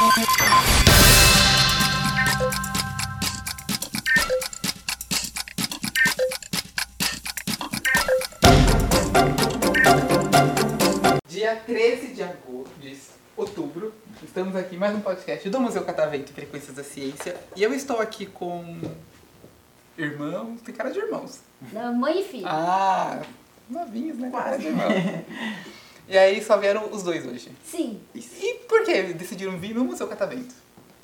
Dia 13 de agosto, de outubro, estamos aqui em mais um podcast do Museu Catavento Frequências da Ciência. E eu estou aqui com irmãos, tem cara de irmãos. Não, mãe e filho. Ah, novinhos, né? Cara de irmãos. E aí só vieram os dois hoje. Sim. E por que decidiram vir no Museu Catavento?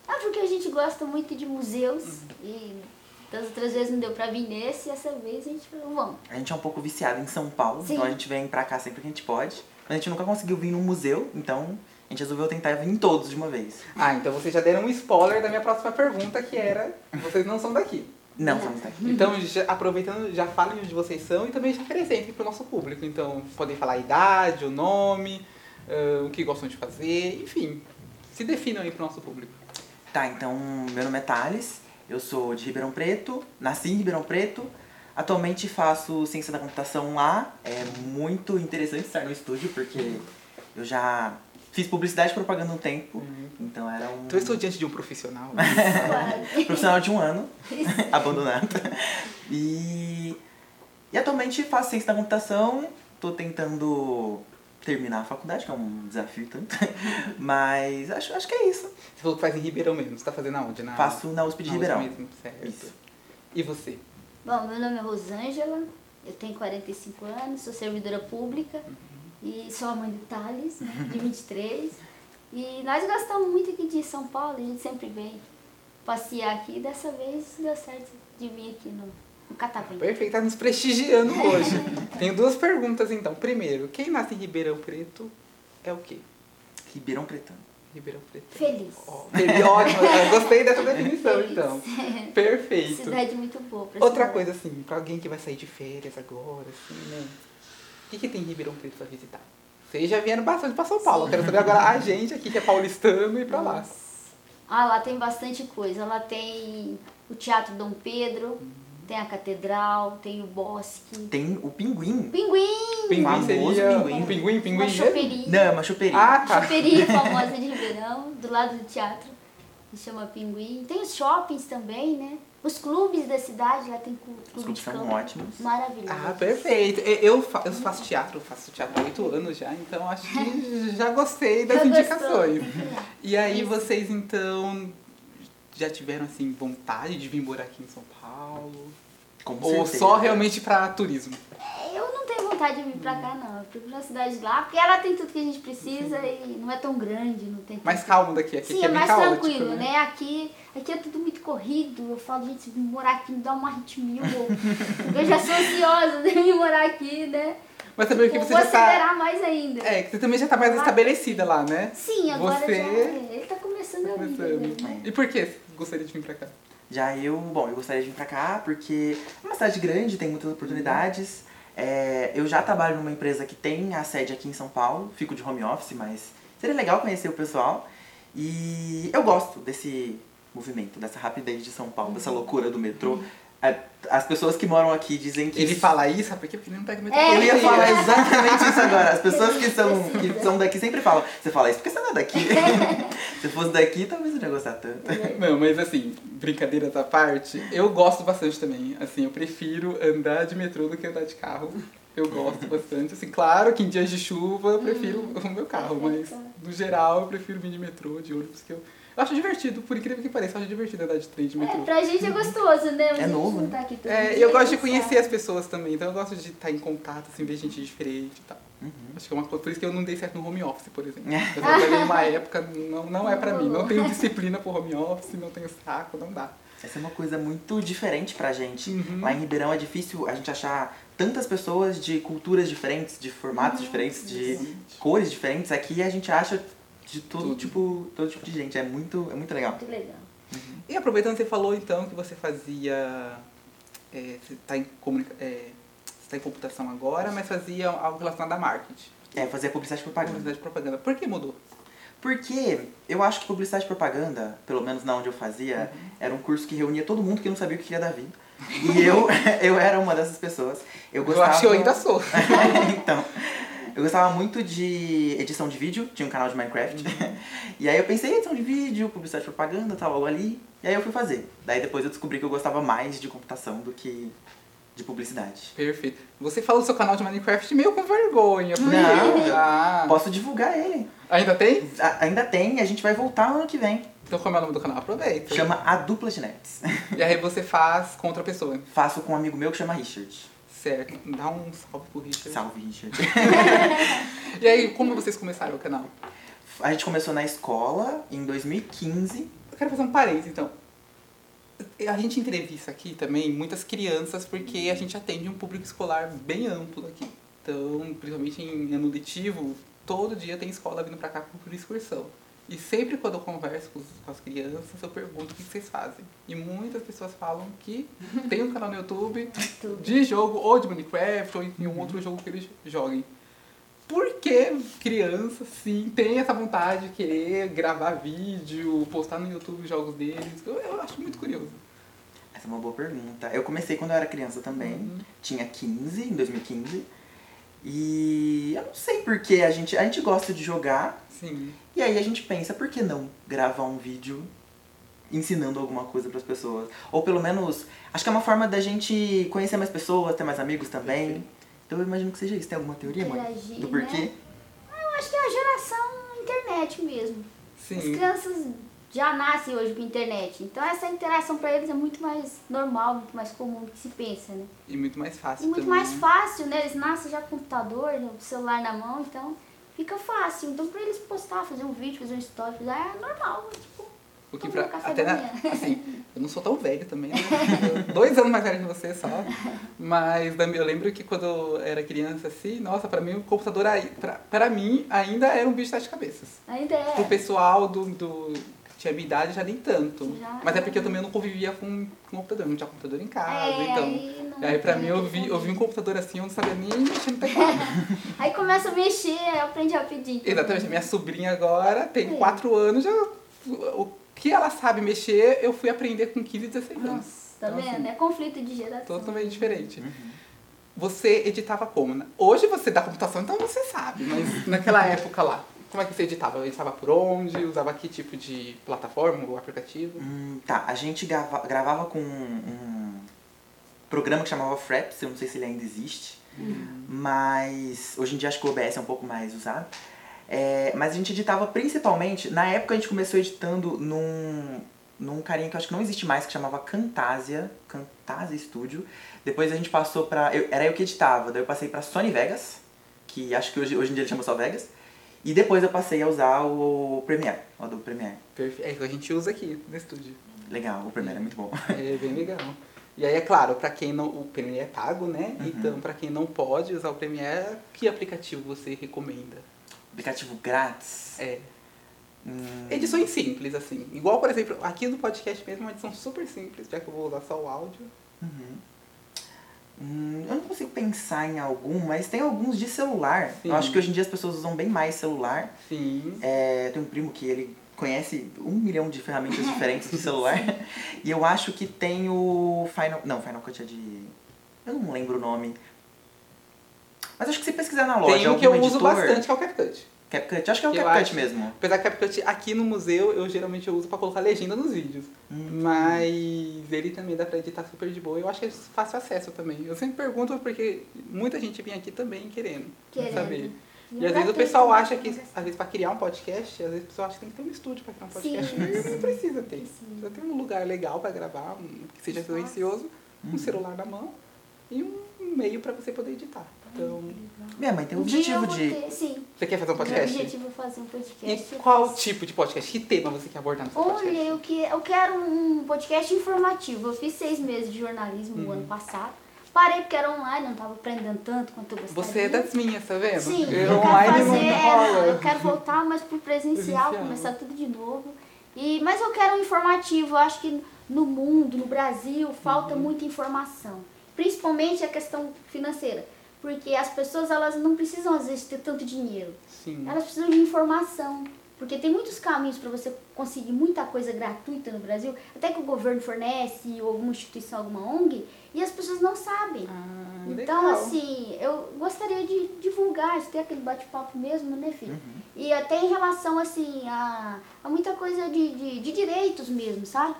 Ah, porque a gente gosta muito de museus e das outras vezes não deu pra vir nesse e essa vez a gente falou, vamos. A gente é um pouco viciado em São Paulo, Sim. então a gente vem pra cá sempre que a gente pode. Mas a gente nunca conseguiu vir num museu, então a gente resolveu tentar vir em todos de uma vez. Ah, então vocês já deram um spoiler da minha próxima pergunta, que era: vocês não são daqui. Não, Não. daqui. Então, já- aproveitando, já falem onde vocês são e também já apresentem para o nosso público. Então, podem falar a idade, o nome, ah, o que gostam de fazer, enfim. Se definam aí para o nosso público. Tá, então meu nome é Thales, eu sou de Ribeirão Preto, nasci em Ribeirão Preto. Atualmente faço ciência da computação lá. É muito interessante estar no estúdio, porque eu já fiz publicidade e propaganda um tempo. Então era um Então, eu estou diante de um profissional. Profissional de um ano, abandonado. E, e atualmente faço ciência da computação, tô tentando terminar a faculdade, que é um desafio tanto. Mas acho, acho que é isso. Você falou que faz em Ribeirão mesmo. Você está fazendo aonde? Na, Faço na USP de na Ribeirão. mesmo, certo. Isso. E você? Bom, meu nome é Rosângela, eu tenho 45 anos, sou servidora pública e sou a mãe do Thales, né, de 23. E nós gostamos muito aqui de São Paulo, a gente sempre vem passear aqui e dessa vez deu certo de vir aqui no, no Catavento. Perfeito, tá nos prestigiando hoje. Tenho duas perguntas então. Primeiro, quem nasce em Ribeirão Preto é o quê? Ribeirão Pretano. Ribeirão Preto. Feliz. Ó, feliz, ótimo. Gostei dessa definição, Feliz. então. Perfeito. Cidade muito boa pra Outra se coisa, assim, pra alguém que vai sair de férias agora, assim, né? O que, que tem em Ribeirão Preto pra visitar? Vocês já vieram bastante pra São Paulo. Eu quero saber agora a gente aqui que é paulistano e pra lá. Ah, lá tem bastante coisa. Lá tem o Teatro Dom Pedro, tem a Catedral, tem o Bosque. Tem o Pinguim. Pinguim! Pinguim Famoso seria pinguim. um pinguim, pinguim Uma choperia. Não, é uma choperia. Ah, tá. Choperia famosa de Ribeirão, do lado do teatro, que chama Pinguim. Tem os shoppings também, né? Os clubes da cidade, lá tem clu- Os clube clubes de são campo. ótimos. Maravilhoso. Ah, perfeito. Eu, fa- eu faço teatro, faço teatro há oito anos já, então acho que já gostei das Já gostou? indicações. E aí Isso. vocês então já tiveram assim vontade de vir morar aqui em São Paulo? Com Ou certeza. só realmente pra turismo? É, Eu não tenho vontade de vir pra cá, não. Eu prefiro a cidade de lá, porque ela tem tudo que a gente precisa e não é tão grande, não tem Mais calmo daqui, aqui Sim, é é mais caótico, tranquilo, né? né? Aqui, aqui é tudo muito corrido. Eu falo, gente, se vir morar aqui me dá uma arritmia. ou- Porque eu já sou ansiosa de vir morar aqui, né? Mas também que Eu você vou já tá... acelerar mais ainda. É, que você também já tá mais Lá- estabelecida lá, né? Sim, agora Você- já. é. Ele tá começando a vida Começando. dele, né? E por que você gostaria de vir pra cá? Já eu, bom, eu gostaria de vir pra cá porque é uma cidade grande, tem muitas oportunidades. É, eu já trabalho numa empresa que tem a sede aqui em São Paulo, fico de home office, mas seria legal conhecer o pessoal. E eu gosto desse movimento, dessa rapidez de São Paulo, dessa loucura do metrô. É, As pessoas que moram aqui dizem que Ele fala isso, sabe por quê? Porque ele não pega metrô. É. Eu ia falar exatamente isso agora. As pessoas que são, que são daqui sempre falam. Você fala isso porque você não é daqui. Se fosse daqui, talvez eu não ia gostar tanto. Não, mas assim, brincadeiras à parte, eu gosto bastante também. Assim, eu prefiro andar de metrô do que andar de carro. Eu gosto bastante. Assim, claro que em dias de chuva eu prefiro o meu carro, mas no geral eu prefiro vir de metrô, de ônibus, que eu, eu acho divertido, por incrível que pareça, eu acho divertido andar de trem, de É, metrô. pra gente é gostoso, né? Mas É novo, não né? tá aqui todo É, dia, e eu gosto de conhecer as pessoas também, então eu gosto de estar em contato, assim, ver gente diferente e tal. Uhum. Acho que é uma coisa, por isso que eu não dei certo no home office, por exemplo. Eu trabalhei numa época, não, não é pra mim, não tenho disciplina pro home office, não tenho saco, não dá. Essa é uma coisa muito diferente pra gente. Uhum. Lá em Ribeirão é difícil a gente achar tantas pessoas de culturas diferentes, de formatos diferentes, de cores diferentes. Aqui a gente acha de todo Tudo. tipo, todo tipo de gente. É muito, é muito legal. Muito legal. E aproveitando, você falou então que você fazia. É, você está em, é, você tá em computação agora, mas fazia algo relacionado a marketing. É, fazer publicidade e propaganda. Publicidade e propaganda. Por que mudou? Porque eu acho que publicidade e propaganda, pelo menos na onde eu fazia, era um curso que reunia todo mundo que não sabia o que ia dar vida. E eu, eu era uma dessas pessoas. Eu Eu gostava... acho que eu ainda sou. então, Eu gostava muito de edição de vídeo, tinha um canal de Minecraft. e aí eu pensei, edição de vídeo, publicidade propaganda, tá logo ali. E aí eu fui fazer. Daí depois eu descobri que eu gostava mais de computação do que de publicidade. Perfeito. Você falou do seu canal de Minecraft meio com vergonha. porque- Não. Ah, Posso divulgar ele. ainda tem? A- ainda tem, a gente vai voltar ano que vem. Então como é o nome do canal? Aproveita. Chama A Dupla de Nerds. E aí você faz com outra pessoa. Faço com um amigo meu que chama Richard. Certo. Dá um salve pro Richard. Salve, Richard. E aí, como vocês começaram o canal? A gente começou na escola em 2015. Eu quero fazer um parênteses, então. A gente entrevista aqui também muitas crianças porque a gente atende um público escolar bem amplo aqui. Então, principalmente em ano letivo, todo dia tem escola vindo pra cá por excursão. E sempre quando eu converso com, os- com as crianças, eu pergunto o que vocês fazem. E muitas pessoas falam que tem um canal no YouTube de jogo, ou de Minecraft, ou em um outro jogo que eles joguem. Por que criança, sim, tem essa vontade de querer gravar vídeo, postar no YouTube os jogos deles? Eu, eu acho muito curioso. Essa é uma boa pergunta. Eu comecei quando eu era criança também. Uhum. Tinha 15, em 2015. E eu não sei porque a gente, a gente gosta de jogar. Sim. E aí a gente pensa, por que não gravar um vídeo ensinando alguma coisa para as pessoas? Ou pelo menos, acho que é uma forma da gente conhecer mais pessoas, ter mais amigos também. Então eu imagino que seja isso. Tem alguma teoria, mãe? Do porquê? né? Eu acho que é a geração internet mesmo. As Sim. crianças já nascem hoje com internet. Então essa interação para eles é muito mais normal, muito mais comum do que se pensa, né? E muito mais E fácil muito também. mais fácil, né? Eles nascem já com computador, né? o celular na mão, então fica fácil. Então pra eles postar, fazer um vídeo, fazer um story, é normal. Tipo, O que pra, café até da na, assim, eu não sou tão velho também, né? Dois anos mais velho que você só. Mas eu lembro que quando eu era criança, assim, nossa, pra mim o computador, pra, pra mim, ainda era um bicho de sete cabeças. ainda é. pessoal do, do tinha minha idade já nem tanto. Já. Mas é porque eu também não convivia com, com computador, não tinha computador em casa, É, então. aí, não Aí pra mim eu vi, eu vi um computador assim, eu não sabia nem mexer no teclado. Aí começa a mexer, aí aprende rapidinho. Exatamente, a minha sobrinha agora tem É. 4 anos, já. O que ela sabe mexer, eu fui aprender com 15, 16 anos. Nossa, tá Então, vendo? assim, É conflito de geração. Totalmente diferente. Uhum. Você editava como? né? Hoje você dá computação, então você sabe, mas naquela época lá, como é que você editava? Editava por onde? Usava que tipo de plataforma ou aplicativo? Hum, tá, a gente grava- gravava com um, um programa que chamava Fraps, eu não sei se ele ainda existe, mas hoje em dia acho que o OBS é um pouco mais usado. É, mas a gente editava principalmente, na época a gente começou editando num, num carinha que eu acho que não existe mais, que chamava Camtasia, Camtasia Studio. Depois a gente passou pra. eu- era eu que editava, daí eu passei pra Sony Vegas, que acho que hoje, hoje em dia ele chama só Vegas. E depois eu passei a usar o Premiere, o Adobe Premiere. Perfeito. É que a gente usa aqui no estúdio. Legal, o Premiere é muito bom. É bem legal. E aí, é claro, pra quem não. O Premiere é pago, né? Uhum. Então, pra quem não pode usar o Premiere, que aplicativo você recomenda? Aplicativo grátis. É. Hum, Edições simples, assim. Igual, por exemplo, aqui no podcast mesmo, uma edição super simples, já que eu vou usar só o áudio. uhum. Hum, eu não consigo pensar em algum, mas tem alguns de celular. Sim. Eu acho que hoje em dia as pessoas usam bem mais celular. Sim. É, tem um primo que ele conhece um milhão de ferramentas diferentes de celular. e eu acho que tem o Final. Não, Final Cut é de. Eu não lembro o nome. Mas acho que se pesquisar na loja. Tem um que eu algum uso editor- bastante, que é o CapCut. CapCut, acho que é o Eu CapCut acho. mesmo. Apesar que CapCut aqui no museu, eu geralmente eu uso pra colocar legenda nos vídeos. Hum. Mas ele também dá pra editar super de boa. Eu acho que é fácil acesso também. Eu sempre pergunto porque muita gente vem aqui também querendo, Querendo. saber. E E às vezes o pessoal acha que, às vezes, pra criar um podcast, às vezes o pessoal acha que tem que ter um estúdio pra criar um podcast. Sim, não precisa ter. Sim. Já tem um lugar legal pra gravar, um, que seja silencioso, um Uhum. celular na mão e um meio pra você poder editar. Então, Minha mãe tem o Um objetivo de. ter, sim. você quer fazer um Meu podcast? objetivo é fazer um podcast. E qual faço. tipo de podcast? Que tema você quer abordar no seu podcast? Olha, eu, que, eu quero um podcast informativo. Eu fiz seis meses de jornalismo no Uhum. ano passado. Parei porque era online, não estava aprendendo tanto quanto eu gostaria. Você é das minhas, tá vendo? Sim, Eu eu quero online fazer, não é, eu quero voltar mais pro presencial, Presencial. começar tudo de novo. E, mas eu quero um informativo, eu acho que no mundo, no Brasil, falta Uhum. muita informação. Principalmente a questão financeira. Porque as pessoas elas não precisam às vezes ter tanto dinheiro. Sim. Elas precisam de informação. Porque tem muitos caminhos para você conseguir muita coisa gratuita no Brasil, até que o governo fornece, ou alguma instituição, alguma ONG, e as pessoas não sabem. Ah, Então, legal. assim, eu gostaria de divulgar, de ter aquele bate-papo mesmo, né, filho? Uhum. E até em relação, assim, a, a muita coisa de, de, de direitos mesmo, sabe?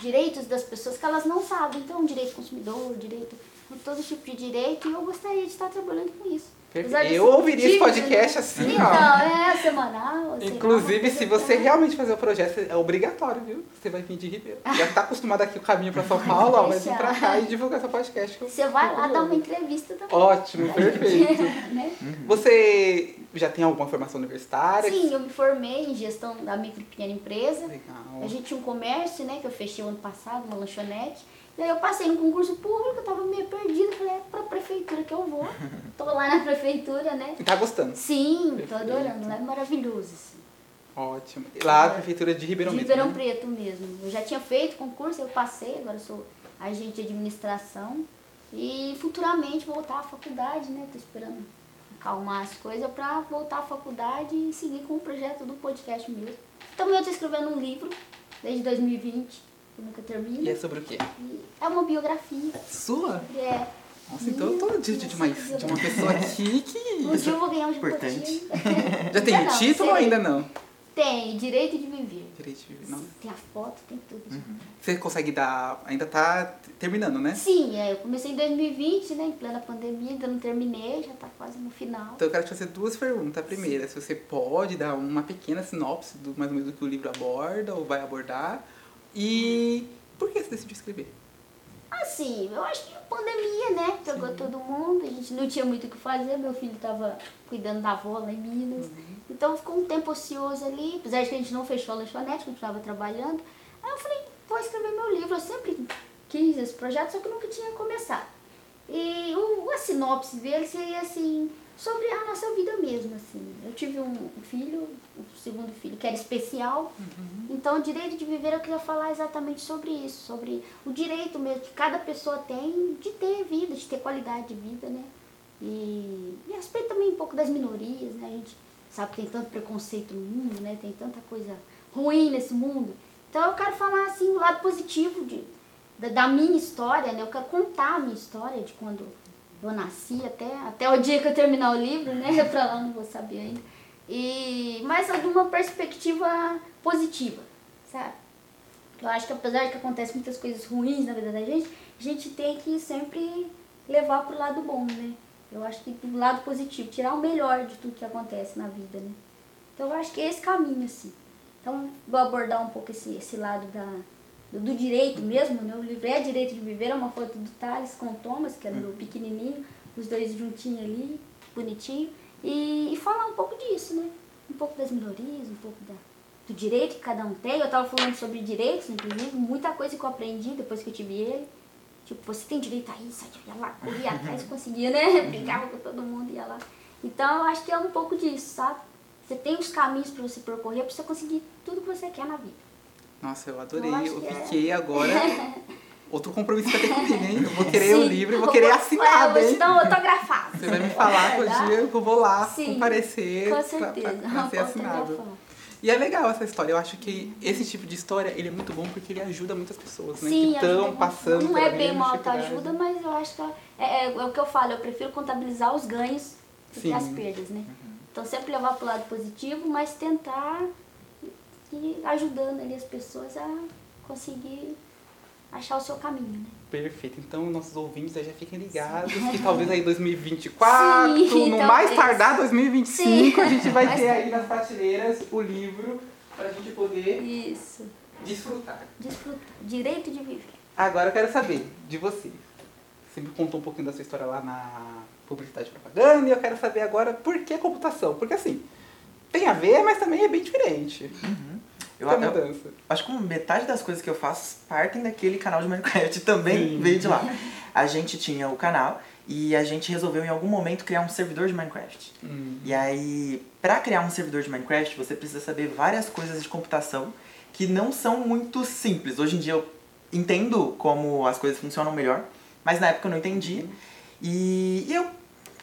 Direitos das pessoas que elas não sabem. Então, direito do consumidor, direito, todo tipo de direito, e eu gostaria de estar trabalhando com isso. Eu ouviria esse tímida, podcast né? assim, Então, ó. é semanal. Inclusive, se você assim. realmente fazer o projeto, é obrigatório, viu? Você vai vir de Ribeiro. Já tá acostumado aqui o caminho pra São Paulo, ó, vai vir pra cá e divulgar seu podcast. Você vai lá dar uma entrevista também. Ótimo, perfeito. né? Você já tem alguma formação universitária? Sim, eu me formei em gestão da micro e pequena empresa. Legal. A gente tinha um comércio, né, que eu fechei o ano passado, uma lanchonete. E aí eu passei no concurso público, eu tava meio perdida, falei, é pra prefeitura que eu vou. Tô lá na prefeitura, né? E tá gostando? Sim, tô Perfeito. adorando, lá é maravilhoso, assim. Ótimo. E Lá, a prefeitura de Ribeirão De mesmo, Ribeirão né? Preto mesmo. Eu já tinha feito concurso, eu passei, agora eu sou agente de administração. E futuramente voltar à faculdade, né? Tô esperando acalmar as coisas pra voltar à faculdade e seguir com o projeto do podcast mesmo. Também eu tô escrevendo um livro desde 2020, que nunca termina. E é sobre o quê? É uma biografia. Sua? É. Nossa, então eu tô diante de uma, de uma pessoa aqui que... Um dia eu vou ganhar um Importante. Já tem o título ou ainda não? Tem, direito de viver. Direito de viver, não. Tem a foto, tem tudo. Você consegue dar... Ainda tá terminando, né? Sim, é, eu comecei em 2020, né, em plena pandemia, ainda não terminei, já tá quase no final. Então eu quero te fazer duas perguntas. A primeira, se você pode dar uma pequena sinopse do mais ou menos do que o livro aborda ou vai abordar. E por que você decidiu escrever? Assim, eu acho que a pandemia, né, pegou todo mundo, a gente não tinha muito o que fazer, meu filho tava cuidando da avó lá em Minas. Então ficou um tempo ocioso ali, apesar de que a gente não fechou a lanchonete, continuava trabalhando. Aí eu falei, vou escrever meu livro, eu sempre quis esse projeto, só que nunca tinha começado. E o, a sinopse dele seria assim, sobre a nossa vida mesmo, assim. Eu tive um filho, o segundo filho, que era especial. Então, o direito de viver, eu queria falar exatamente sobre isso, sobre o direito mesmo que cada pessoa tem de ter vida, de ter qualidade de vida, né? E, e respeito também um pouco das minorias, né? A gente sabe que tem tanto preconceito no mundo, né? Tem tanta coisa ruim nesse mundo. Então, eu quero falar, assim, o lado positivo de, da, da minha história, né? Eu quero contar a minha história de quando eu nasci até, até o dia que eu terminar o livro, né? Pra lá não vou saber ainda. E, mas de uma perspectiva positiva, sabe? Eu acho que apesar de que acontecem muitas coisas ruins na vida da gente, a gente tem que sempre levar pro lado bom, né? Eu acho que do lado positivo, tirar o melhor de tudo que acontece na vida, né? Então eu acho que é esse caminho, assim. Então vou abordar um pouco esse, esse lado da, do, do direito mesmo, né? O livro é Direito de Viver, é uma foto do Thales com o Thomas, que era meu pequenininho, os dois juntinhos ali, bonitinho. E, e falar um pouco disso, né? Um pouco das minorias, um pouco da, do direito que cada um tem. Eu tava falando sobre direitos, inclusive, muita coisa que eu aprendi depois que eu tive ele. Tipo, você tem direito a isso, ia lá, corria atrás, conseguia, né? Brigava com todo mundo, ia lá. Então, eu acho que é um pouco disso, sabe? Você tem os caminhos para você percorrer para você conseguir tudo que você quer na vida. Nossa, eu adorei. Eu Eu, que é. fiquei agora. Outro compromisso vai ter comigo, hein? Eu vou querer o Sim. livro e vou querer assinado, É, eu vou te hein? dar um autografado. Você vai me falar que o Tá? dia que eu vou lá Sim, comparecer Com certeza. pra, pra ser assinado. E é legal essa história. Eu acho que esse tipo de história ele é muito bom porque ele ajuda muitas pessoas, né? Sim, que estão passando Não é bem uma autoajuda, mas eu acho que é, é, é o que eu falo, eu prefiro contabilizar os ganhos do que Sim. as perdas, né? Então sempre levar pro lado positivo, mas tentar ir ajudando ali as pessoas a conseguir achar o seu caminho, né? Perfeito. Então, nossos ouvintes aí já fiquem ligados que talvez aí 2024, Sim, no talvez. mais tardar 2025, a gente vai ter aí nas prateleiras o livro pra gente poder Isso. desfrutar. Desfrutar. Direito de viver. Agora eu quero saber de você. Você me contou um pouquinho da sua história lá na publicidade e propaganda e eu quero saber agora por que computação. Porque assim, tem a ver, mas também é bem diferente. Eu, eu- acho que metade das coisas que eu faço partem daquele canal de Minecraft também Sim. veio de lá. A gente tinha o canal e a gente resolveu em algum momento criar um servidor de Minecraft. Hum. E aí, para criar um servidor de Minecraft, você precisa saber várias coisas de computação que não são muito simples. Hoje em dia eu entendo como as coisas funcionam melhor, mas na época eu não entendia. E, e eu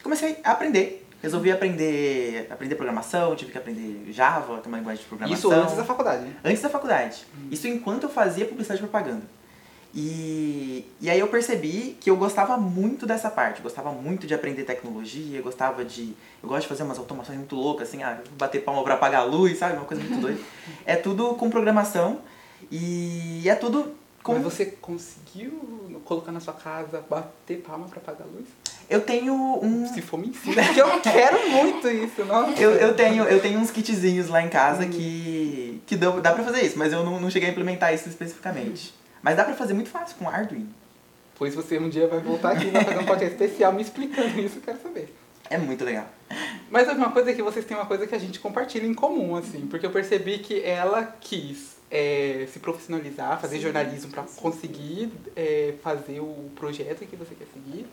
comecei a aprender Resolvi aprender, aprender programação, tive que aprender Java, que é uma linguagem de programação. Isso antes da faculdade. Antes da faculdade. Isso enquanto eu fazia publicidade e propaganda. E, e aí eu percebi que eu gostava muito dessa parte, gostava muito de aprender tecnologia, gostava de. Eu gosto de fazer umas automações muito loucas, assim, ah, bater palma pra apagar a luz, sabe? Uma coisa muito doida. É tudo com programação e é tudo com. Mas você conseguiu colocar na sua casa, bater palma pra apagar a luz? Eu tenho um. Se for mentira, que eu quero muito isso, não? Eu, eu, tenho, eu tenho uns kitzinhos lá em casa que, que dá, dá pra fazer isso, mas eu não, não cheguei a implementar isso especificamente. Mas dá pra fazer muito fácil com Arduino. Pois você um dia vai voltar aqui e vai fazer um podcast especial me explicando isso, eu quero saber. É muito legal. Mas uma coisa é que vocês têm uma coisa que a gente compartilha em comum, assim, porque eu percebi que ela quis é, se profissionalizar, fazer Sim, jornalismo para conseguir é, fazer o projeto que você quer seguir.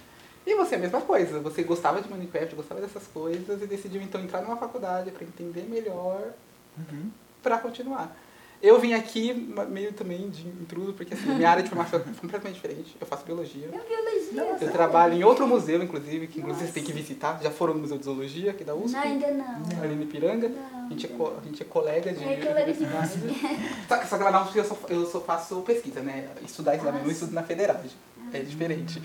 E você é a mesma coisa, você gostava de Minecraft, gostava dessas coisas e decidiu então entrar numa faculdade para entender melhor Uhum. para continuar. Eu vim aqui meio também de intruso, porque assim, minha área de formação é completamente diferente. Eu faço biologia. Eu biologia. Eu trabalho em outro museu, inclusive, que inclusive vocês têm que visitar. Já foram no Museu de Zoologia aqui da USP? Não, ainda não. Ali no Ipiranga. Não. A gente é, a gente é colega de É colega de. Só que, só que lá não, porque eu só, eu só faço pesquisa, né? Estudar isso lá Ah, mesmo, eu sim. estudo na Federal. É diferente.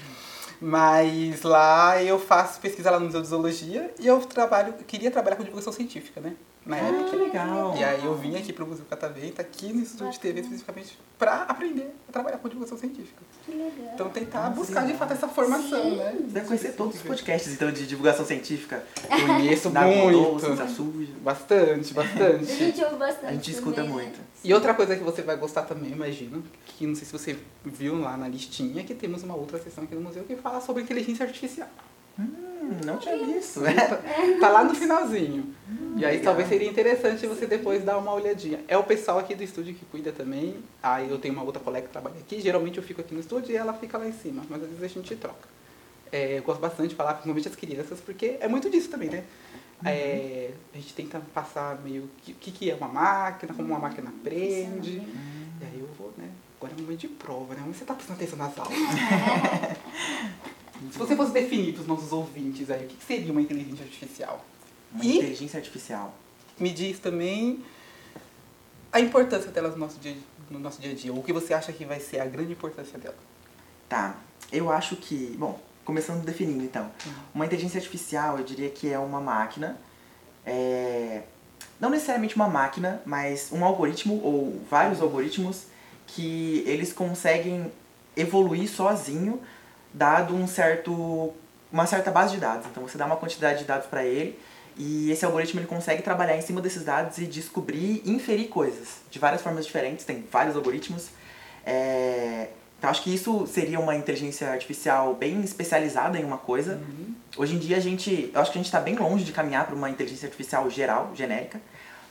Mas lá eu faço pesquisa lá no Museu de Zoologia e eu trabalho, queria trabalhar com divulgação científica, né? Na época. Ah, que legal. E aí eu vim aqui pro Museu Catavento, aqui no Instituto de TV especificamente, pra aprender a trabalhar com divulgação científica. Que legal. Então tentar Nossa, buscar de fato essa formação, Sim. né? Você deve conhecer todos os podcasts, então, de divulgação científica. Conheço muito. Suja. Bastante, A bastante. gente ouve bastante. A gente escuta também, né? muito. E outra coisa que você vai gostar também, imagino, que não sei se você viu lá na listinha, que temos uma outra sessão aqui no museu que fala sobre inteligência artificial. Hum, não tinha visto. Tá lá no finalzinho. E aí Legal. talvez seria interessante você depois dar uma olhadinha. É o pessoal aqui do estúdio que cuida também. Aí eu tenho uma outra colega que trabalha aqui. Geralmente eu fico aqui no estúdio e ela fica lá em cima. Mas às vezes a gente troca. É, eu gosto bastante de falar, principalmente as crianças, porque é muito disso também, né? É, a gente tenta passar meio o que, que, que é uma máquina, como uma máquina aprende. E aí eu vou, né? Agora é um momento de prova, né? Onde você tá prestando atenção nas aulas? Se você fosse definir para os nossos ouvintes aí, o que seria uma inteligência artificial? Uma E- inteligência artificial. Me diz também a importância dela no nosso dia, no nosso dia a dia. Ou o que você acha que vai ser a grande importância dela? Tá, eu acho que. Bom, começando definindo então. Uma inteligência artificial, eu diria que é uma máquina. é, Não necessariamente uma máquina, mas um algoritmo ou vários algoritmos que eles conseguem evoluir sozinho, dado um certo. uma certa base de dados. Então você dá uma quantidade de dados para ele e esse algoritmo ele consegue trabalhar em cima desses dados e descobrir, inferir coisas de várias formas diferentes. Tem vários algoritmos. É, Então acho que isso seria uma inteligência artificial bem especializada em uma coisa. Hoje em dia a gente, eu acho que a gente está bem longe de caminhar para uma inteligência artificial geral, genérica.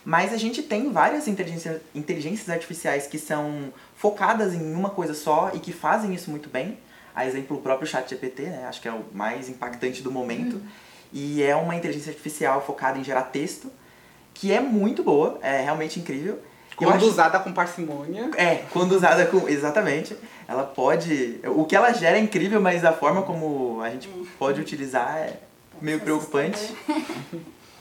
Mas a gente tem várias inteligência, inteligências artificiais que são focadas em uma coisa só e que fazem isso muito bem. A exemplo, o próprio ChatGPT, né? Acho que é o mais impactante do momento. E é uma inteligência artificial focada em gerar texto, que é muito boa, é realmente incrível. Quando acho- usada com parcimônia. é, quando usada com. Exatamente. Ela pode. O que ela gera é incrível, mas a forma como a gente pode utilizar é meio preocupante.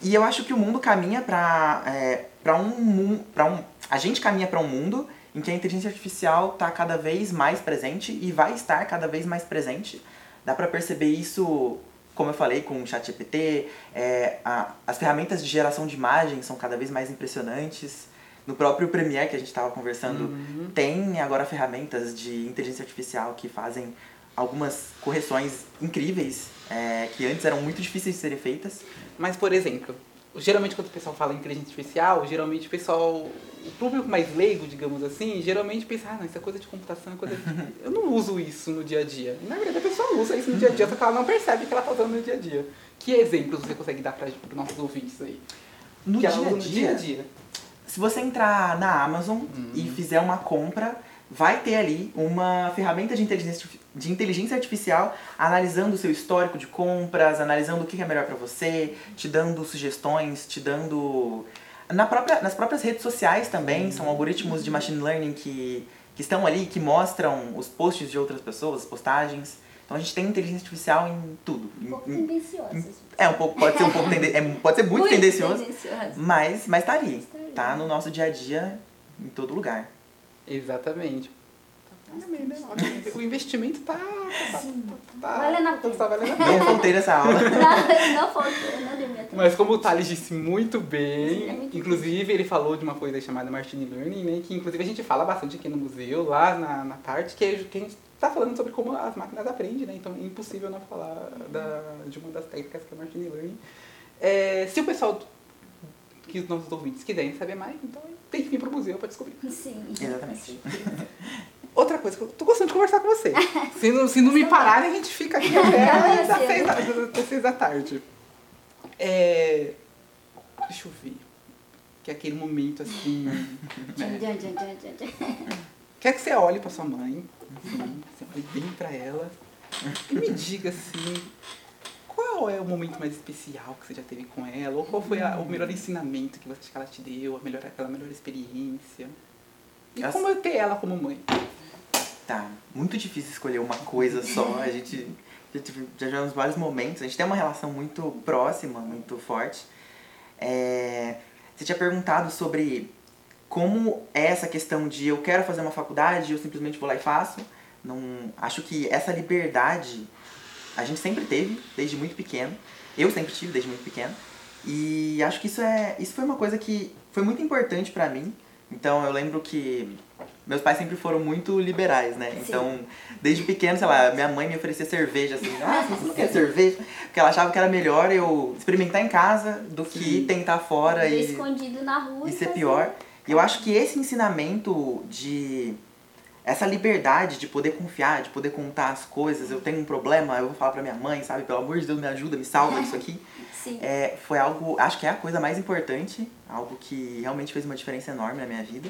E eu acho que o mundo caminha pra, é, um mundo. Um, a gente caminha pra um mundo em que a inteligência artificial tá cada vez mais presente e vai estar cada vez mais presente. Dá pra perceber isso, como eu falei, com o ChatGPT. É, a- as ferramentas de geração de imagens são cada vez mais impressionantes. No próprio Premiere que a gente estava conversando, Uhum. tem agora ferramentas de inteligência artificial que fazem algumas correções incríveis é, que antes eram muito difíceis de serem feitas. Mas, por exemplo, geralmente quando o pessoal fala em inteligência artificial, geralmente o pessoal, o público mais leigo, digamos assim, geralmente pensa, ah, não, isso é coisa de computação, é coisa de... Eu não uso isso no dia a dia. Na verdade, a pessoa usa isso no dia a dia, só que ela não percebe que ela tá usando no dia a dia. Que exemplos você consegue dar para os nossos ouvintes aí? No dia ela a usa no dia a dia, dia. se você entrar na Amazon e fizer uma compra, vai ter ali uma ferramenta de inteligência, de inteligência artificial analisando o seu histórico de compras, analisando o que é melhor para você, te dando sugestões, te dando. Na própria, nas próprias redes sociais também, são algoritmos de machine learning que, que estão ali, que mostram os posts de outras pessoas, as postagens. Então a gente tem inteligência artificial em tudo. Um pouco em- tendenciosa. é, um pouco, pode ser um pouco, tende, é, pode ser muito, tendencioso, tendenciosa. mas, mas tá ali. Está ali. Tá no nosso dia a dia, em todo lugar. Exatamente. Tá né? O investimento tá. tá, Sim. tá Valendo a pena. tá valendo a Não pena. faltei nessa aula. Não, não não tempo. Mas como o Thales disse muito bem, Sim, é muito inclusive ele falou de uma coisa chamada Machine Learning, né? Que inclusive a gente fala bastante aqui no museu, lá na, na parte, que, é, que a gente está falando sobre como as máquinas aprendem, né? Então é impossível não falar da, de uma das técnicas que é Machine Learning. É, se o pessoal que os nossos ouvintes quiserem saber mais, então tem que vir para o museu para descobrir. Sim. Exatamente. Outra coisa que eu tô gostando de conversar com você. Se não, se não me pararem, a gente fica aqui até das seis da, das seis da tarde. É, deixa eu ver. Que é aquele momento assim. né? Quer que você olhe pra sua mãe, assim, você olhe bem pra ela e me diga assim, qual é o momento mais especial que você já teve com ela? Ou qual foi a- o melhor ensinamento que você acha que ela te deu, a melhor, aquela melhor experiência? E Essa- como é ter ela como mãe? Tá, muito difícil escolher uma coisa só. A gente já, tive- já tivemos vários momentos. A gente tem uma relação muito próxima, muito forte. É, você tinha perguntado sobre como é essa questão de eu quero fazer uma faculdade eu simplesmente vou lá e faço. Não, acho que essa liberdade a gente sempre teve, desde muito pequeno. Eu sempre tive, desde muito pequeno. E acho que isso, é, isso foi uma coisa que foi muito importante pra mim. Então eu lembro que meus pais sempre foram muito liberais, né? Sim. Então, desde pequeno, sei lá, minha mãe me oferecia cerveja, assim, ah, você não quer cerveja? Porque ela achava que era melhor eu experimentar em casa do que Sim. tentar fora e, escondido na rua. e ser fazer. pior. E eu acho que esse ensinamento de essa liberdade de poder confiar, de poder contar as coisas, eu tenho um problema, eu vou falar pra minha mãe, sabe? Pelo amor de Deus, me ajuda, me salva isso aqui. Sim. É, foi algo, acho que é a coisa mais importante, algo que realmente fez uma diferença enorme na minha vida.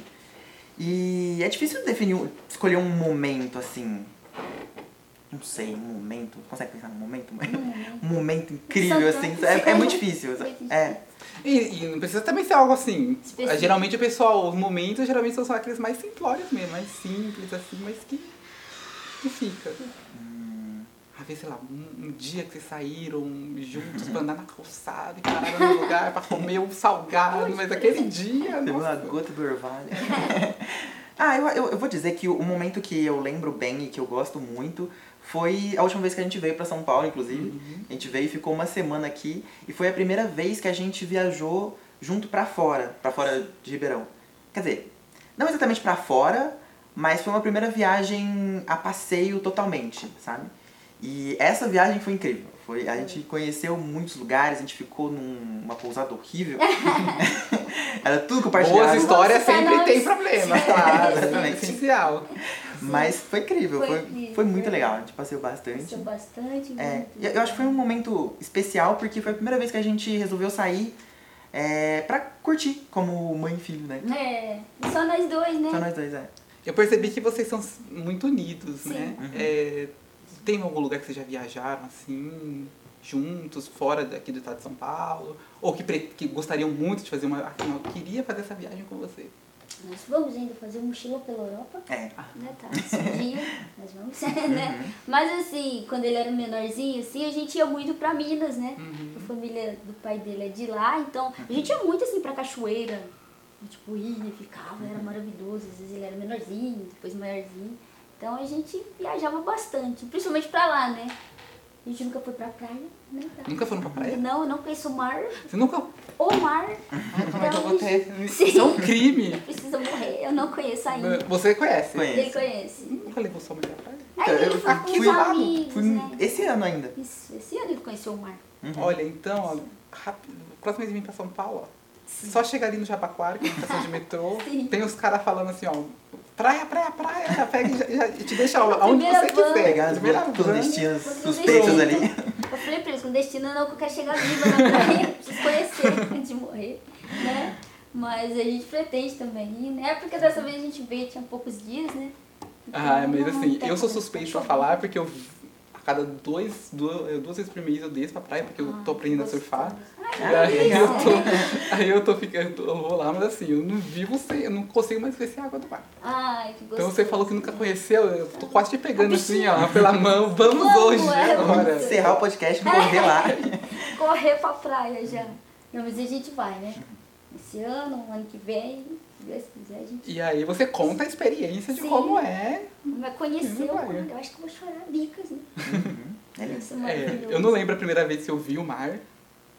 E é difícil definir, escolher um momento assim. Não sei, um momento. Consegue pensar num momento? Um momento incrível, assim. É, é muito difícil. É. E, e não precisa também ser algo assim. Específico. Geralmente o pessoal, os momentos geralmente são só aqueles mais simplórios mesmo, mais simples, assim, mas que, que fica. Às vezes, sei lá, um, um dia que vocês saíram juntos pra andar na calçada e pararam no lugar pra comer um salgado, mas aquele dia. Teve uma gota do orvalho. ah, eu, eu, eu vou dizer que o momento que eu lembro bem e que eu gosto muito foi a última vez que a gente veio pra São Paulo, inclusive. A gente veio e ficou uma semana aqui. E foi a primeira vez que a gente viajou junto pra fora, pra fora de Ribeirão. Quer dizer, não exatamente pra fora, mas foi uma primeira viagem a passeio totalmente, sabe? E essa viagem foi incrível. Foi, a gente conheceu muitos lugares, a gente ficou numa pousada horrível. Era tudo compartilhado. Boas histórias sempre tem problemas, claro. Exatamente. É essencial. Mas foi incrível, Foi foi, incrível, foi muito legal. A gente passeou bastante. Gostou bastante. É, muito. eu acho que foi um momento especial porque foi a primeira vez que a gente resolveu sair é, pra curtir como mãe e filho, né? É, e só nós dois, né? Só nós dois, é. Eu percebi que vocês são muito unidos, Sim. né? Uhum. É, tem algum lugar que vocês já viajaram assim, juntos, fora daqui do estado de São Paulo? Ou que, que gostariam muito de fazer uma. Assim, eu queria fazer essa viagem com você. Nós vamos ainda fazer um mochila pela Europa. É. né, tá? Um dia, nós vamos, né? Mas assim, quando ele era menorzinho, assim, a gente ia muito pra Minas, né? A família do pai dele é de lá, então a gente ia muito assim pra cachoeira. Tipo, ia, ficava, era maravilhoso. Às vezes ele era menorzinho, depois maiorzinho. Então a gente viajava bastante, principalmente pra lá, né? A gente nunca foi pra praia, né? Tá? Nunca foram pra praia? Não, eu não conheço o mar. Você nunca. O mar. Como é que eu vou ter? Sim. Isso é um crime. Precisa morrer, eu não conheço ainda. Você conhece? Conheço. Ele conhece. Nunca levou sua mãe pra praia? Aí ele eu os lá, amigos, Fui né? esse ano ainda. Isso, esse ano ele conheceu o mar. Olha, então, ó, rápido. Próxima vez vem pra São Paulo, ó. Só chegar ali no Jabaquara, que é uma estação de metrô, Sim. tem os caras falando assim, ó. Praia, praia, praia, já pega e já, já- e te deixa aonde você van. quiser. Pegar as Primeira boas van. clandestinas suspeitas ali. Eu falei pra eles, com destino não, que eu quero chegar viva na praia, preciso conhecer antes de morrer, né? Mas a gente pretende também ir, né? Porque dessa vez a gente veio, tinha poucos dias, né? Então, Ah, mas assim, tem eu sou suspeito pra falar porque eu a cada dois, duas, duas vezes por mês eu desço pra praia porque eu tô aprendendo a surfar. Ah, E aí eu tô, aí eu tô ficando, eu vou lá, mas assim, eu não vivo sem, eu não consigo mais ver sem água do mar. Ai, que gostoso. Então você falou que nunca conheceu, eu tô quase te pegando assim, ó, pela mão. Vamos, Vamos, hoje, é, agora. vamos. Encerrar o podcast e correr lá. Correr pra praia já. Não, mas a gente vai, né? Esse ano, ano que vem, se Deus quiser, a gente E aí você conta a experiência de Sim. como é. vai conhecer o mar. Eu acho que eu vou chorar bicas, né? Isso é É, eu não lembro a primeira vez que eu vi o mar.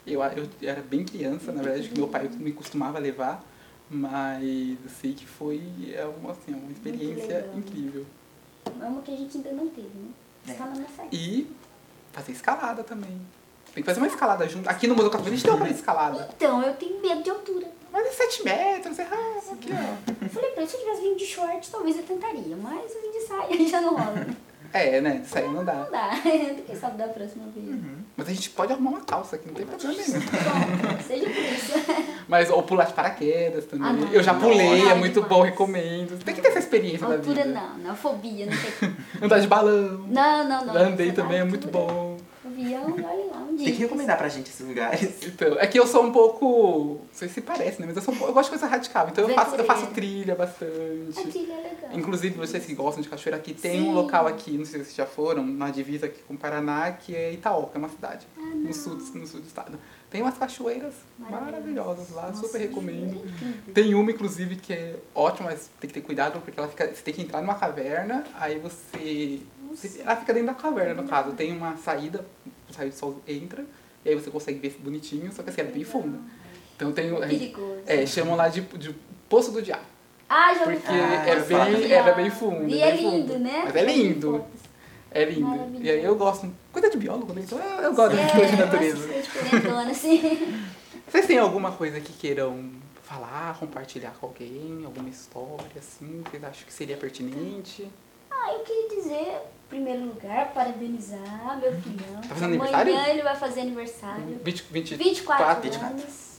Eu, eu era bem criança, na verdade, que meu pai me costumava levar. Mas eu sei que foi é uma, assim, uma experiência incrível. É uma que a gente ainda não teve, né? É. Está na nossa. E fazer escalada também. Tem que fazer uma escalada junto. Aqui no Museu Catavento a gente tem uma escalada. Então, eu tenho medo de altura. Mas é 7 metros, é ah, aqui, ó. Eu falei pra ele, se eu tivesse vindo de short, talvez eu tentaria. Mas eu vim de saia já não rola. É, né? Isso aí não dá. Não dá. Quem sabe da próxima vez. Mas a gente pode arrumar uma calça aqui, não tem problema nenhum. Bom, seja por isso. Mas, ou pular de paraquedas também. Ah, não. eu já pulei, é muito demais. bom, recomendo. Tem que ter essa experiência da Altura vida. não, não. Fobia, não sei. Andar de balão. Não, não, não. Andei também, é muito altura. bom. Avião, olha lá, Tem que recomendar pra gente esses lugares. Então, é que eu sou um pouco. Não sei se parece, né? Mas eu, sou um pouco- eu gosto de coisa radical. Então eu faço, eu faço trilha A bastante. trilha é legal. Inclusive, vocês que gostam de cachoeira aqui, tem Sim. um local aqui, não sei se vocês já foram, na divisa aqui com o Paraná, que é Itaó, que é uma cidade. Ah, no, sul, no sul do estado. Tem umas cachoeiras maravilhosas lá, Nossa, super recomendo. Tem uma, inclusive, que é ótima, mas tem que ter cuidado, porque ela fica, você tem que entrar numa caverna, aí você, você- Ela fica dentro da caverna, no caso. Tem uma saída, raio de sol entra, e aí você consegue ver bonitinho, só que assim, ela é bem funda. Então tem. a gente- Perigoso. É, chamam lá de, de Poço do Diabo. Ah, já Porque falar. é bem, era bem fundo. E bem é fundo. lindo, né? Mas é lindo. É lindo. E aí eu gosto. Coisa de biólogo, né? Então eu, eu gosto É, de natureza. assim. Vocês têm alguma coisa que queiram falar, compartilhar com alguém? Alguma história, assim, que vocês acham que seria pertinente? Ah, eu queria dizer, em primeiro lugar, parabenizar meu filhão. Tá fazendo aniversário? Amanhã ele vai fazer aniversário. 20, 20, 24, 24. anos.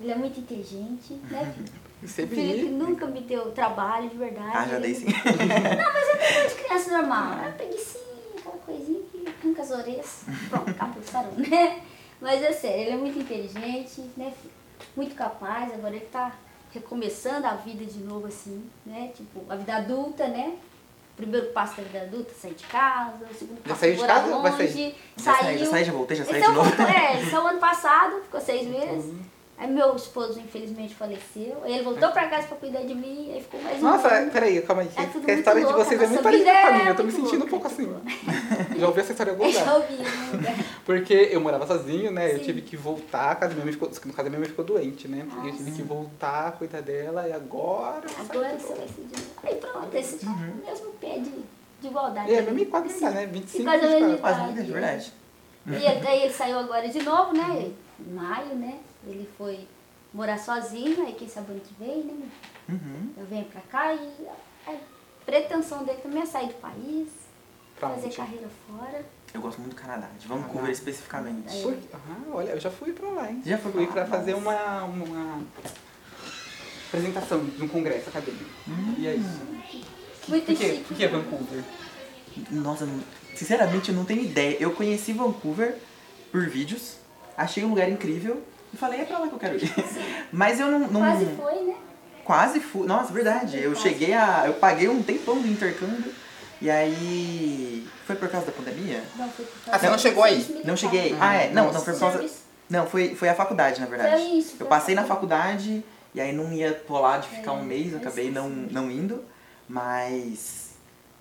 Ele é muito inteligente, né, Felipe? Você O Felipe vi. nunca me deu trabalho de verdade. Ah, já dei é sim. coisa de criança normal. É preguicinha, aquela coisinha que arranca as orelhas. Pronto, acabou, sarou, né? Mas é sério, ele é muito inteligente, né? filho? Muito capaz, agora ele tá recomeçando a vida de novo, assim, né? Tipo, a vida adulta, né? O primeiro passo da vida adulta, sair de casa, o segundo Já passo saiu de morar casa? Vai longe, sair? Já saiu. já saí, já voltei, já saí de saiu, novo. é, ele saiu ano passado, ficou seis meses. Uhum. Aí meu esposo, infelizmente, faleceu. Aí ele voltou pra casa pra cuidar de mim, aí ficou mais um Nossa, ano. peraí, calma aí. É a história de louco, vocês é muito nossa parecida com a é minha. Eu tô me sentindo um louca, pouco muito assim. Já ouvi essa história em algum Eu já lugar. ouvi, né? Porque eu morava sozinho, né? Eu Sim. tive que voltar, a casa minha mãe ficou, no caso, a minha mãe ficou doente, né? Ah, eu tive que voltar, cuidar dela, e agora... eu Agora de você vai se de Aí pronto, esse tá no mesmo pé de, de igualdade. É, mesmo quase Assim, metade, né? 25, quase a mesma 24. Quase idade. muito de verdade. E aí ele saiu agora de novo, né? Em maio, né? Ele foi morar sozinho, aí quem sabe ano que vem, né? Uhum. Eu venho pra cá e a pretensão dele também é sair do país, Pra fazer onde? carreira fora. Eu gosto muito do Canadá, de Vancouver Canadá. especificamente. É. Por- Ah, olha, eu já fui pra lá, hein? Já Fui pra pra fazer uma, uma apresentação de um congresso acadêmico. E é isso. Muito Por. Por que Vancouver? Nossa, sinceramente eu não tenho ideia. Eu conheci Vancouver por vídeos, achei um lugar incrível e falei, é pra lá que eu quero ir. Mas eu não. não Quase foi, né? Quase fui. Nossa, verdade. Eu Quase cheguei a. Eu paguei um tempão do intercâmbio. E aí. Foi por causa da pandemia? Não, foi por Ah, causa você não chegou aí? Não cheguei aí. Ah, é. Não, não, foi por causa. Não, foi, foi a faculdade, na verdade. Foi isso, foi Eu passei na faculdade. e aí não ia rolar de ficar É, um mês, eu eu acabei não, não indo. Mas.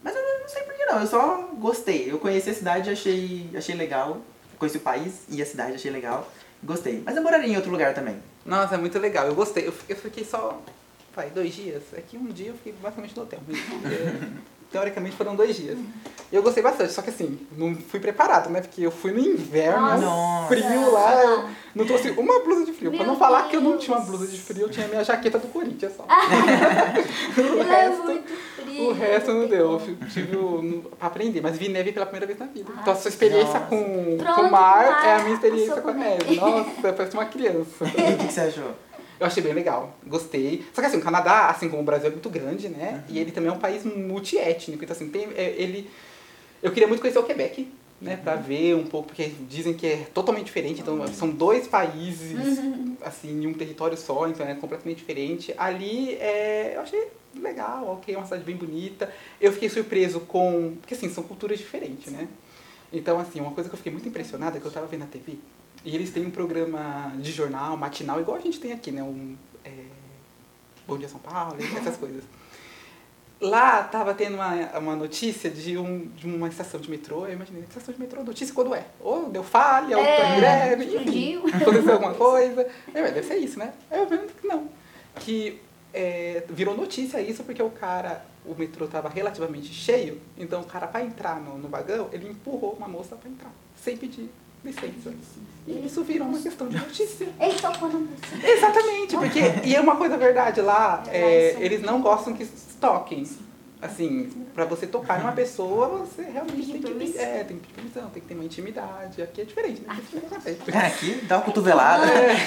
Mas eu não sei por que não, eu só gostei. Eu conheci a cidade e achei, achei legal. Conheci o país e a cidade, achei legal. Gostei. Mas eu moraria em outro lugar também. Nossa, é muito legal. Eu gostei. Eu fiquei, eu fiquei só. Vai, dois dias. É que um dia eu fiquei basicamente no hotel. É, teoricamente foram dois dias. E eu gostei bastante. Só que assim, não fui preparado, né? Porque eu fui no inverno, Nossa. frio lá. Eu não trouxe uma blusa de frio. pra Meu não falar que eu não Deus. tinha uma blusa de frio, eu tinha minha jaqueta do Corinthians só. o é resto. O resto não deu, eu tive o, pra aprender, mas vi neve pela primeira vez na vida. Ah, então a sua experiência com, Pronto, com o mar mar, é a minha experiência com a neve. Nossa, parece uma criança. E o que, que você achou? Eu achei bem legal, gostei. Só que assim, o Canadá, assim como o Brasil, é muito grande, né? E ele também é um país multiétnico. Então assim, tem, é, ele... Eu queria muito conhecer o Quebec, né, para ver um pouco, porque dizem que é totalmente diferente, então são dois países, assim, em um território só, então é completamente diferente. Ali, é, eu achei legal, ok, é uma cidade bem bonita. Eu fiquei surpreso com, porque assim, são culturas diferentes, né? Então, assim, uma coisa que eu fiquei muito impressionada é que eu tava vendo na TV, e eles têm um programa de jornal, matinal, igual a gente tem aqui, né, um é, Bom Dia São Paulo, essas coisas. Lá tava tendo uma, uma notícia de, um, de uma estação de metrô, eu imaginei, estação de metrô, notícia quando é? Ou deu falha, ou É, greve, enfim, explodiu. aconteceu alguma coisa. Eu, deve ser isso, né? Eu vendo que não. Que é, virou notícia isso porque o cara, o metrô tava relativamente cheio, então o cara para entrar no, no vagão, ele empurrou uma moça para entrar, sem pedir licença. E isso virou uma questão de notícia. Ele tocou na música. Exatamente, porque e é uma coisa verdade lá, é, Lá são- eles não gostam que toquem. Assim, pra você tocar em uma pessoa, você realmente tem que, permissão. é, tem que pedir permissão, tem que ter uma intimidade. Aqui é diferente, né? Aqui é diferente. É, aqui dá uma cotovelada,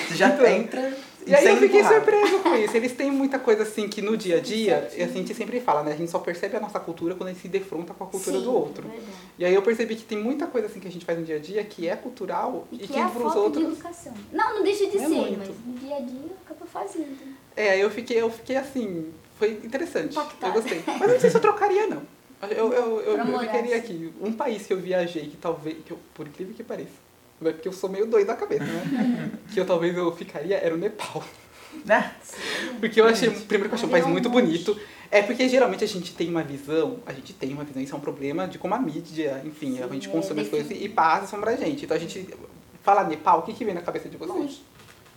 você já então. entra E aí sem eu fiquei empurrar. surpreso com isso. Eles têm muita coisa assim que no dia a dia, e assim, a gente sempre fala, né? A gente só percebe a nossa cultura quando a gente se defronta com a cultura Sim, do outro. é verdade. E aí eu percebi que tem muita coisa assim que a gente faz no dia a dia que é cultural E e, que que, é a pros falta de outros educação. Não, não deixa de É ser, muito. mas no dia a dia acaba fazendo. É, eu fiquei, eu fiquei assim, foi interessante. Impactada. Eu gostei. Mas eu não sei se eu trocaria, não. Eu, eu, eu, eu ficaria assim. aqui. Um país que eu viajei, que talvez, que eu, por incrível que pareça, não é porque eu sou meio doido da cabeça, né? que eu talvez eu ficaria, era o Nepal. Né? Porque eu achei, primeiro que eu achei um país É muito bonito. É porque geralmente a gente tem uma visão, a gente tem uma visão, isso é um problema de como a mídia, enfim, a Sim, gente é consome as coisas e passa pra gente. Então a gente fala Nepal, o que, que vem na cabeça de vocês? Longe.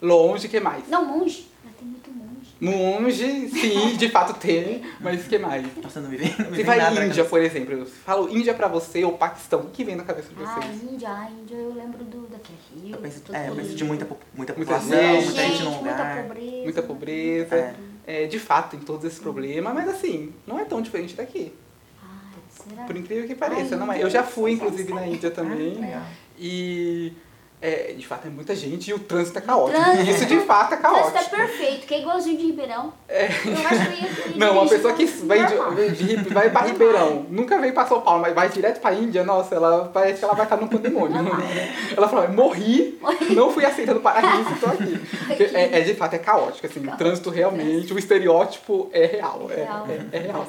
Longe, que mais? Não, monge. Já tem muito monge. Monge, sim, de fato tem, mas o que mais? Nossa, não me vem, não me Você vem vai nada na Índia, cabeça. por exemplo, eu falo Índia pra você ou Paquistão, o que vem na cabeça de Ah, vocês? Índia, a Índia eu lembro do daquele rio. Eu penso, tudo é, eu penso de muita, muita Muita população, gente. muita gente no muita lugar. pobreza. Muita pobreza, É. é, de fato tem todos esses problemas, mas assim, não é tão diferente daqui. Ah, será? Por incrível que pareça, Ai, não é? Eu já fui, inclusive, na. Índia também. Legal. E é, de fato é muita gente e o trânsito é caótico. Trânsito. Isso de fato é O trânsito é caótico. perfeito, que é igualzinho de Ribeirão. Eu acho que ia, Não, uma pessoa que vem de, de Ri- vai pra Ribeirão, nunca veio pra São Paulo, mas vai direto pra Índia, nossa, ela parece que ela vai estar no pandemônio. Ela falou, morri, não fui aceita no paraíso, tô aqui. Porque É, é, de fato, é caótico, assim, o trânsito realmente, o estereótipo é real, é, Real. é- é real.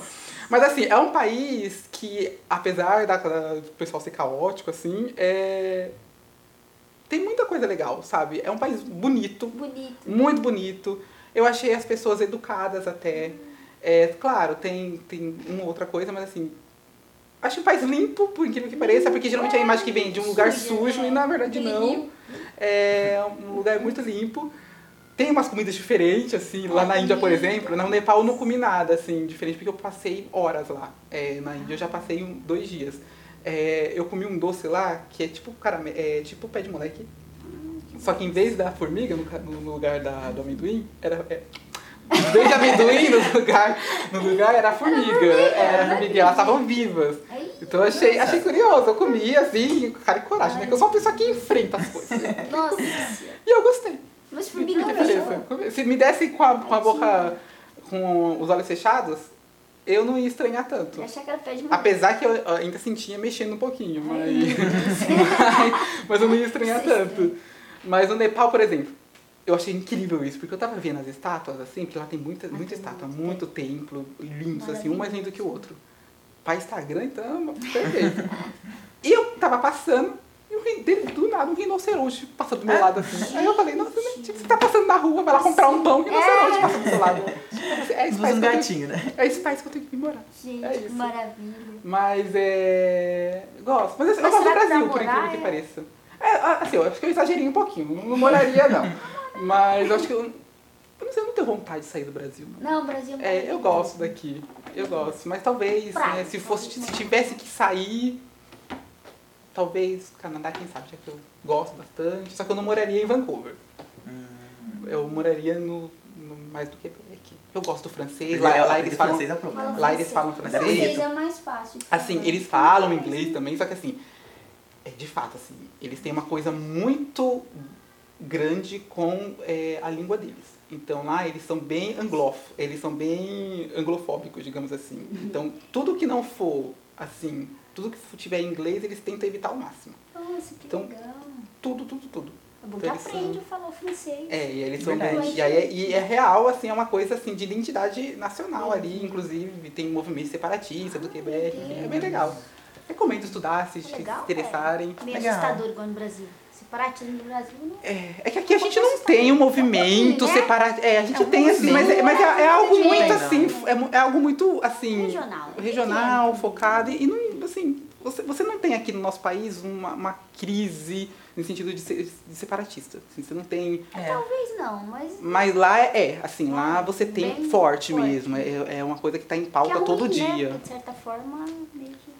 Mas assim, é um país que, apesar da, da- do pessoal ser caótico, assim, é... tem muita coisa legal, sabe? É um país bonito, Bonito. muito bonito. Eu achei as pessoas educadas até. É, claro, tem, tem uma outra coisa, mas assim. Acho um país limpo, por incrível que pareça, porque geralmente a imagem que vem de um lugar Sujo, sujo é. e na verdade não. É um lugar muito limpo. Tem umas comidas diferentes, assim, lá na Índia, por exemplo. No Nepal eu não comi nada, assim, diferente, porque eu passei horas lá. É, na Índia eu já passei um, dois dias. É, eu comi um doce lá que é tipo carame- é tipo pé de moleque. Só que em vez da formiga no, no lugar da, do amendoim, era. É, em vez de amendoim no lugar, no lugar era formiga. Era a formiga, elas estavam vivas. Então eu achei, achei curioso, eu comi assim, cara e coragem, né? Que eu sou uma pessoa que enfrenta as coisas. nossa. E eu gostei. Mas formiga não. Comi- Se me desse com a, com a boca, com os olhos fechados, eu não ia estranhar tanto. Achei que era pé de. Apesar que eu ainda sentia mexendo um pouquinho, mas, mas, mas eu não ia estranhar Sim, tanto. Mas no Nepal, por exemplo, eu achei incrível isso, porque eu tava vendo as estátuas assim, porque lá tem muita, muita tem estátua, muito, muito templo, lindos, assim, um mais lindo que o outro. Para Instagram, então, perfeito. e eu tava passando, e um, ri- de- do nada um rinoceronte passando do meu lado assim. Aí eu falei, nossa, né, tipo, você tá passando na rua, vai lá comprar um pão, um rinoceronte passa do seu lado. É esse país um eu tenho- gatinho, né? é esse país que eu tenho que ir morar. Gente, É isso. que maravilha. Mas é. Gosto. Mas assim, eu Mas gosto do Brasil, por incrível que é- pareça. É, assim, eu acho que eu exagerei um pouquinho. Não, moraria, não. Mas eu acho que eu. Eu não sei, eu não tenho vontade de sair do Brasil. não. Não, o Brasil É, eu gosto daqui. Eu gosto. Mas talvez, Praia. né, se fosse, se tivesse que sair. Talvez Canadá, quem sabe, já que eu gosto bastante. Só que eu não moraria em Vancouver. Hum. Eu moraria no, no mais do que aqui. Eu gosto do francês. Lá, Lá, lá lá eles falam. francês é problema. Lá eles falam Mas francês. é Francês é mais fácil. Assim, eles falam inglês também, só que assim, é de fato, assim, eles têm uma coisa muito grande com é, a língua deles. Então lá eles são bem anglof, eles são bem anglofóbicos, digamos assim. Então tudo que não for assim, tudo que tiver em inglês eles tentam evitar ao máximo. Nossa, que Então, legal. Tudo, tudo, tudo. É bom que eles são- aprende a falar o francês. É, e eles são bem. E, aí, é- e é real, assim, é uma coisa assim de identidade nacional ali, inclusive tem movimento separatista do Quebec, é bem legal. Recomendo estudar, se É se legal, interessarem. É meio Legal. assustador igual no Brasil. Separatismo no Brasil não É, é que aqui a gente não tem um movimento né? separado. É, a gente É um tem assim, mas, é, mas é, é algo muito né? assim, é, é algo muito assim. Regional. regional, focado. E não, assim, você, você não tem aqui no nosso país uma, uma crise no sentido de, ser, de separatista. Assim, você não tem. É. Talvez não, mas. Mas lá é, é, assim, lá você tem forte, forte. mesmo. É, é uma coisa que está em que pauta é todo ruim, né? dia. Porque, De certa forma, meio que.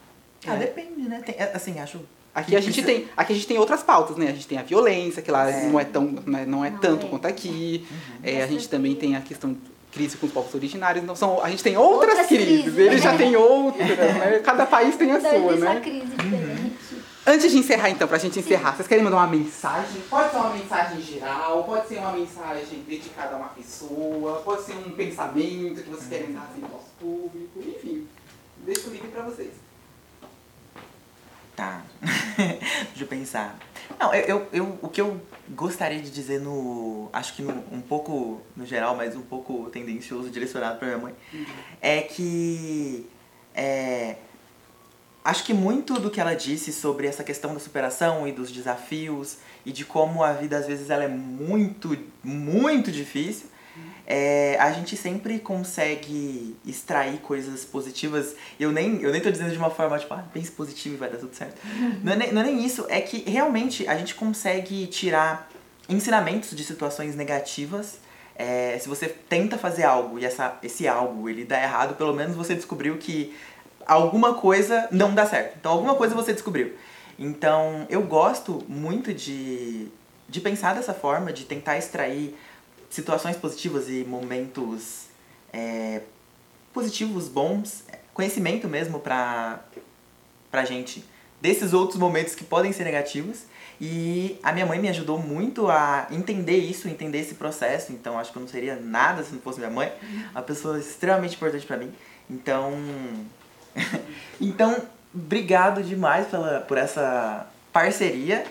Ah, É. depende, né? Tem, é, assim, acho. Aqui a gente tem, aqui a gente tem outras pautas, né? A gente tem a violência, que lá É. não é tão, não é, não é Não, tanto é. quanto aqui. Uhum. É, a gente também tem a questão crise com os povos originários. Então são, a gente tem outras, Outras crises. crises, Eles já né? têm outras, né? Cada país tem a Então, sua, essa né? crise diferente. Antes de encerrar, então, pra gente encerrar, vocês querem mandar uma mensagem? Pode ser uma mensagem geral, pode ser uma mensagem dedicada a uma pessoa, pode ser um pensamento que vocês querem dar assim ao nosso público, enfim. Deixa o livre pra vocês. Tá. Deixa eu pensar. Não, eu, eu, o que eu gostaria de dizer no. Acho que no, um pouco no geral, mas um pouco tendencioso, direcionado pra minha mãe, é que. É, acho que muito do que ela disse sobre essa questão da superação e dos desafios e de como a vida às vezes ela é muito, muito difícil. É, a gente sempre consegue extrair coisas positivas. Eu nem, eu nem tô dizendo de uma forma tipo, ah, pense positivo e vai dar tudo certo. Não é, nem, não é nem isso, é que realmente a gente consegue tirar ensinamentos de situações negativas. É, se você tenta fazer algo e essa, esse algo ele dá errado, pelo menos você descobriu que alguma coisa não dá certo. Então alguma coisa você descobriu. Então eu gosto muito de, de pensar dessa forma, de tentar extrair situações positivas e momentos é, positivos, bons, conhecimento mesmo pra, pra gente desses outros momentos que podem ser negativos. E a minha mãe me ajudou muito a entender isso, entender esse processo. Então acho que eu não seria nada se não fosse minha mãe. Uma pessoa extremamente importante pra mim. Então. então, obrigado demais pela, por essa parceria.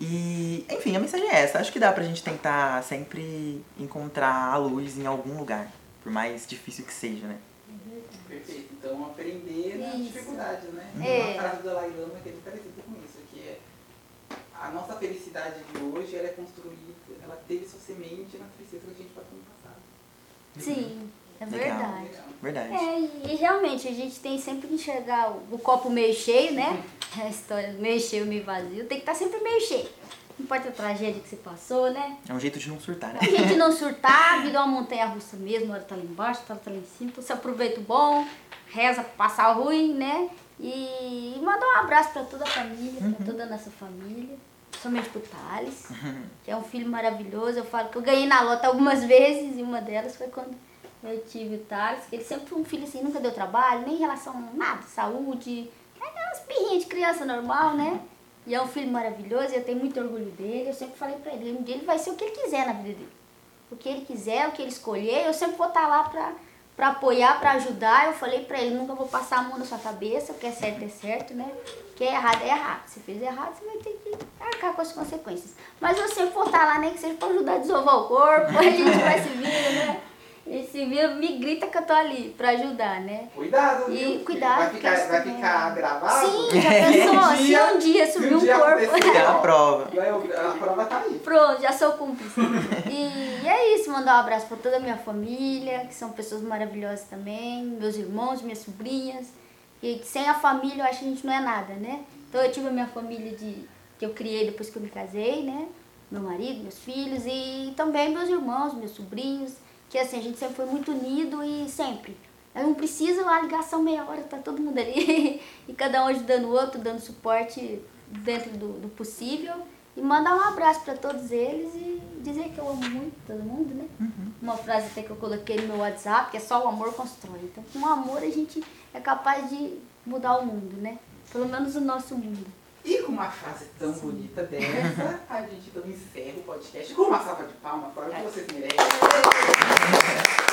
E, enfim, a mensagem é essa. Acho que dá pra gente tentar sempre encontrar a luz em algum lugar. Por mais difícil que seja, né? Perfeito. Então, aprender na Isso. dificuldade, né? É. Uma frase da Lailama que é parecida com isso, que é a nossa felicidade de hoje, ela é construída, ela teve sua semente na tristeza que a gente passou no passado. Sim, é verdade. Legal. Verdade. É, e, e realmente a gente tem sempre que enxergar o, o copo meio cheio, né? A história do meio cheio, meio vazio, tem que estar sempre meio cheio. Não importa a tragédia que você passou, né? É um jeito de não surtar, né? A gente não surtar, a vida é uma montanha russa mesmo, uma hora tá lá embaixo, outra hora tá lá em cima. Então você aproveita o bom, reza pra passar o ruim, né? E manda um abraço pra toda a família, pra toda a nossa família. Somente pro Thales, que é um filho maravilhoso. Eu falo que eu ganhei na lota algumas vezes e uma delas foi quando eu tive o Thales, que ele sempre foi um filho assim, nunca deu trabalho, nem em relação a nada, saúde. É umas pirrinhas de criança normal, né? E é um filho maravilhoso, eu tenho muito orgulho dele. Eu sempre falei pra ele, um dia ele vai ser o que ele quiser na vida dele. O que ele quiser, o que ele escolher, eu sempre vou estar lá pra, pra apoiar, pra ajudar. Eu falei pra ele, nunca vou passar a mão na sua cabeça, o que é certo é certo, né? O que é errado é errado. Se fez errado, você vai ter que arcar com as consequências. Mas eu sempre vou estar lá, nem que seja pra ajudar a desovar o corpo, a gente vai se vira, né? E se vira, me grita que eu tô ali pra ajudar, né? Cuidado, E viu? cuidado, Vai ficar, vai ficar gravado? Sim, já pensou? Se dia- um dia subir um um dia corpo. É a prova. Vai, a prova tá aí. Pronto, já sou cúmplice. E é isso, mandar um abraço para toda a minha família, que são pessoas maravilhosas também, meus irmãos, minhas sobrinhas. E sem a família eu acho que a gente não é nada, né? Então eu tive a minha família de, que eu criei depois que eu me casei, né? Meu marido, meus filhos e também meus irmãos, meus sobrinhos, que assim, a gente sempre foi muito unido e sempre. Eu não preciso uma ligação meia hora, tá todo mundo ali. e cada um ajudando o outro, dando suporte dentro do, do possível. E mandar um abraço para todos eles e dizer que eu amo muito todo mundo, né? Uma frase até que eu coloquei no meu WhatsApp, que é só o amor constrói. Então, com o amor a gente é capaz de mudar o mundo, né? Pelo menos o nosso mundo. E com uma frase tão bonita dessa, a gente então encerra o podcast com uma salva de palmas, claro que vocês merecem.